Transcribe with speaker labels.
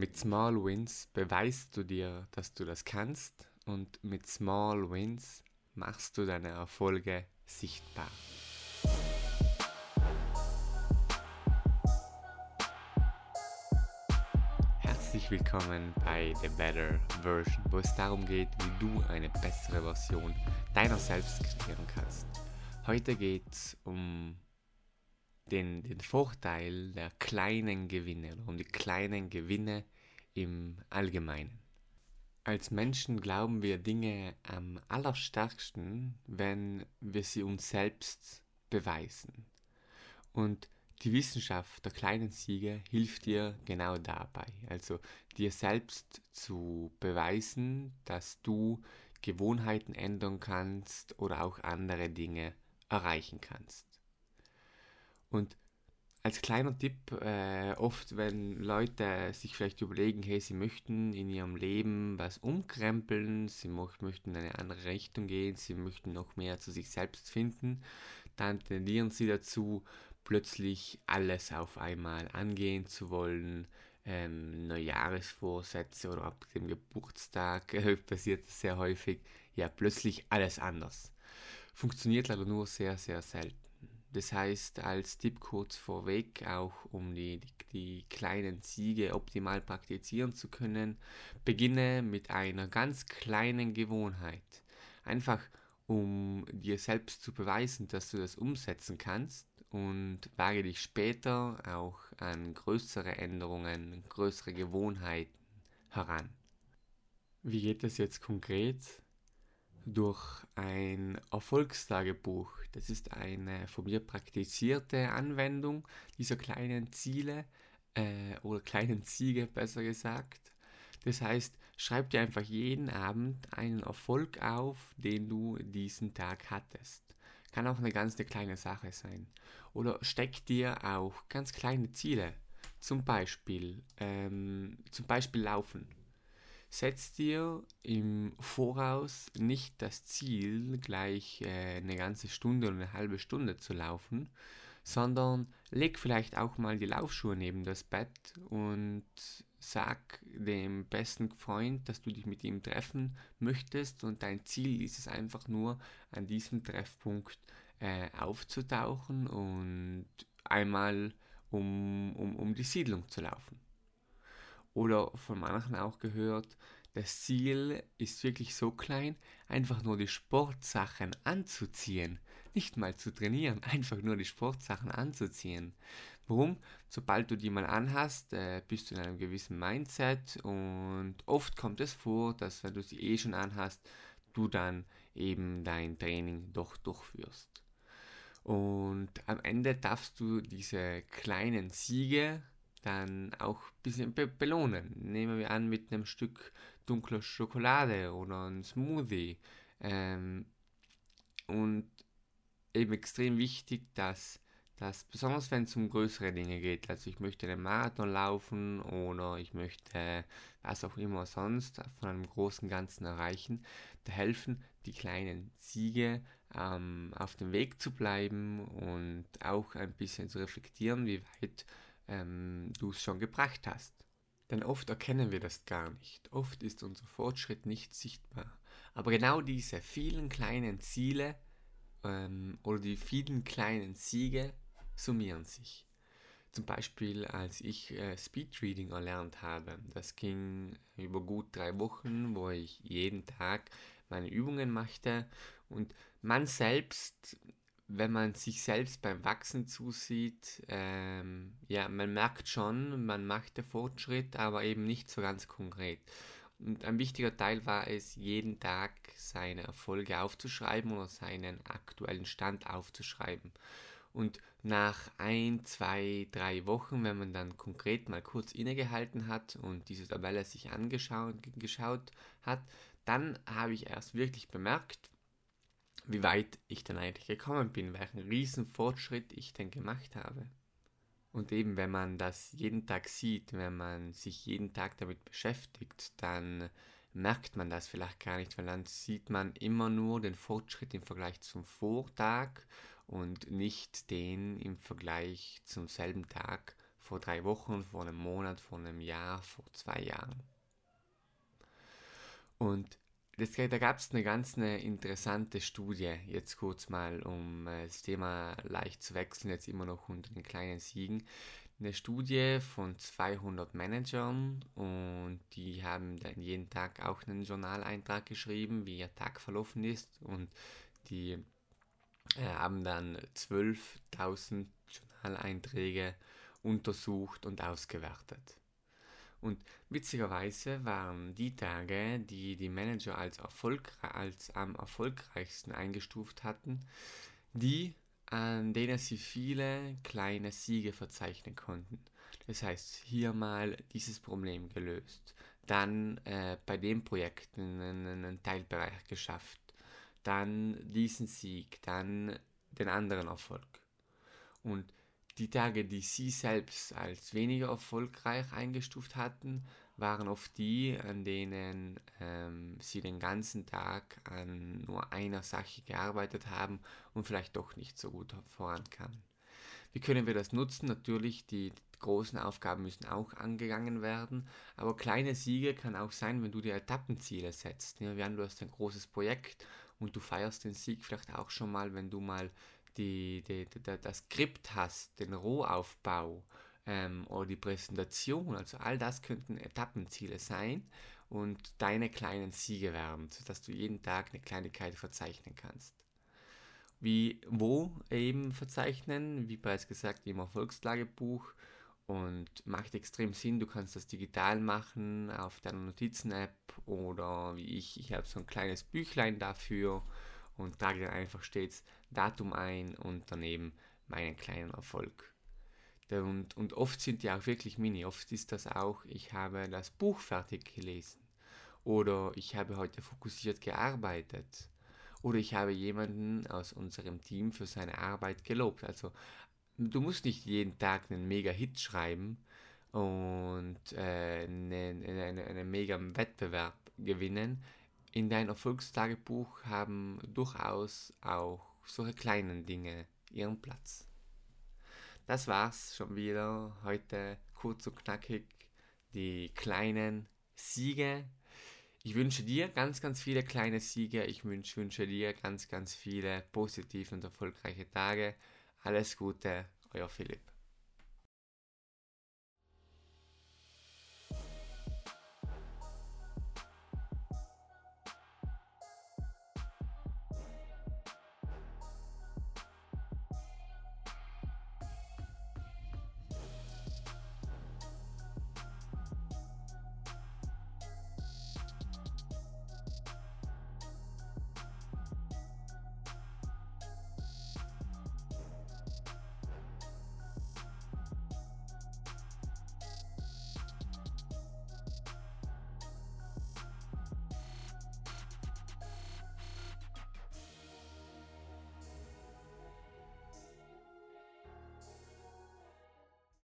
Speaker 1: Mit Small Wins beweist du dir, dass du das kannst und mit Small Wins machst du deine Erfolge sichtbar. Herzlich willkommen bei The Better Version, wo es darum geht, wie du eine bessere Version deiner selbst kreieren kannst. Heute geht es um den, den Vorteil der kleinen Gewinne oder um die kleinen Gewinne im Allgemeinen. Als Menschen glauben wir Dinge am allerstärksten, wenn wir sie uns selbst beweisen. Und die Wissenschaft der kleinen Siege hilft dir genau dabei. Also dir selbst zu beweisen, dass du Gewohnheiten ändern kannst oder auch andere Dinge erreichen kannst. Und als kleiner Tipp, äh, oft wenn Leute sich vielleicht überlegen, hey, sie möchten in ihrem Leben was umkrempeln, sie möchten in eine andere Richtung gehen, sie möchten noch mehr zu sich selbst finden, dann tendieren sie dazu, plötzlich alles auf einmal angehen zu wollen, ähm, Neujahresvorsätze oder ab dem Geburtstag äh, passiert das sehr häufig, ja, plötzlich alles anders. Funktioniert leider nur sehr, sehr selten. Das heißt, als Tipp kurz vorweg, auch um die, die, die, kleinen Siege optimal praktizieren zu können, beginne mit einer ganz kleinen Gewohnheit. Einfach um dir selbst zu beweisen, dass du das umsetzen kannst und wage dich später auch an größere Änderungen, größere Gewohnheiten heran. Wie geht das jetzt konkret? Durch ein Erfolgstagebuch. Das ist eine von mir praktizierte Anwendung dieser kleinen Ziele äh, oder kleinen Ziege besser gesagt. Das heißt, schreib dir einfach jeden Abend einen Erfolg auf, den du diesen Tag hattest. Kann auch eine ganz eine kleine Sache sein. Oder steck dir auch ganz kleine Ziele. Zum Beispiel, ähm, zum Beispiel Laufen setz dir im Voraus nicht das Ziel, gleich äh, eine ganze Stunde oder eine halbe Stunde zu laufen, sondern leg vielleicht auch mal die Laufschuhe neben das Bett und sag dem besten Freund, dass du dich mit ihm treffen möchtest und dein Ziel ist es einfach nur, an diesem Treffpunkt äh, aufzutauchen und einmal um, um, um die Siedlung zu laufen oder von manchen auch gehört, das Ziel ist wirklich so klein, einfach nur die Sportsachen anzuziehen. Nicht mal zu trainieren, einfach nur die Sportsachen anzuziehen. Warum? Sobald du die mal anhast, äh, bist du in einem gewissen Mindset und oft kommt es vor, dass wenn du sie eh schon anhast, du dann eben dein Training doch durchführst. Und am Ende darfst du diese kleinen Siege dann auch ein bisschen be belohnen. Nehmen wir an mit einem Stück dunkler Schokolade oder ein Smoothie. Ähm, und eben extrem wichtig, dass, dass besonders wenn es um größere Dinge geht, also ich möchte einen Marathon laufen oder ich möchte was auch immer sonst von einem großen Ganzen erreichen, da helfen die kleinen Siege ähm, auf dem Weg zu bleiben und auch ein bisschen zu reflektieren, wie weit ähm, du es schon gebracht hast. Denn oft erkennen wir das gar nicht. Oft ist unser Fortschritt nicht sichtbar. Aber genau diese vielen kleinen Ziele ähm, oder die vielen kleinen Siege summieren sich. Zum Beispiel, als ich äh, Speedreading erlernt habe. Das ging über gut drei Wochen, wo ich jeden Tag meine Übungen machte und man selbst wenn man sich selbst beim Wachsen zusieht, ähm, ja, man merkt schon, man macht den Fortschritt, aber eben nicht so ganz konkret. Und ein wichtiger Teil war es, jeden Tag seine Erfolge aufzuschreiben oder seinen aktuellen Stand aufzuschreiben. Und nach ein, zwei, drei Wochen, wenn man dann konkret mal kurz innegehalten hat und diese Tabelle sich angeschaut geschaut hat, dann habe ich erst wirklich bemerkt, wie weit ich denn eigentlich gekommen bin, welchen riesen Fortschritt ich denn gemacht habe. Und eben, wenn man das jeden Tag sieht, wenn man sich jeden Tag damit beschäftigt, dann merkt man das vielleicht gar nicht, weil dann sieht man immer nur den Fortschritt im Vergleich zum Vortag und nicht den im Vergleich zum selben Tag vor drei Wochen, vor einem Monat, vor einem Jahr, vor zwei Jahren. Und das, da gab es eine ganz eine interessante Studie, jetzt kurz mal, um äh, das Thema leicht zu wechseln, jetzt immer noch unter den kleinen Siegen. Eine Studie von 200 Managern und die haben dann jeden Tag auch einen Journaleintrag geschrieben, wie ihr Tag verlaufen ist und die äh, haben dann 12.000 Journaleinträge untersucht und ausgewertet. Und witzigerweise waren die Tage, die die Manager als, erfolgre als am erfolgreichsten eingestuft hatten, die, an denen sie viele kleine Siege verzeichnen konnten. Das heißt, hier mal dieses Problem gelöst, dann äh, bei dem Projekt einen, einen Teilbereich geschafft, dann diesen Sieg, dann den anderen Erfolg. Und die Tage, die sie selbst als weniger erfolgreich eingestuft hatten, waren oft die, an denen ähm, sie den ganzen Tag an nur einer Sache gearbeitet haben und vielleicht doch nicht so gut vorankamen. Wie können wir das nutzen? Natürlich, die großen Aufgaben müssen auch angegangen werden, aber kleine Siege kann auch sein, wenn du dir Etappenziele setzt. Ja, haben, du hast ein großes Projekt und du feierst den Sieg vielleicht auch schon mal, wenn du mal die, die, die, das Skript hast, den Rohaufbau ähm, oder die Präsentation, also all das könnten Etappenziele sein und deine kleinen Siege werden, sodass du jeden Tag eine Kleinigkeit verzeichnen kannst. Wie, wo eben verzeichnen, wie bereits gesagt, im Erfolgslagebuch und macht extrem Sinn. Du kannst das digital machen auf deiner Notizen-App oder wie ich, ich habe so ein kleines Büchlein dafür und trage dann einfach stets Datum ein und daneben meinen kleinen Erfolg. Und, und oft sind die auch wirklich mini. Oft ist das auch, ich habe das Buch fertig gelesen oder ich habe heute fokussiert gearbeitet oder ich habe jemanden aus unserem Team für seine Arbeit gelobt. Also du musst nicht jeden Tag einen mega Hit schreiben und äh, einen, einen, einen mega Wettbewerb gewinnen in dein Erfolgstagebuch haben durchaus auch solche kleinen Dinge ihren Platz. Das war's schon wieder heute kurz und knackig. Die kleinen Siege. Ich wünsche dir ganz, ganz viele kleine Siege. Ich wünsche, wünsche dir ganz, ganz viele positive und erfolgreiche Tage. Alles Gute, euer Philipp.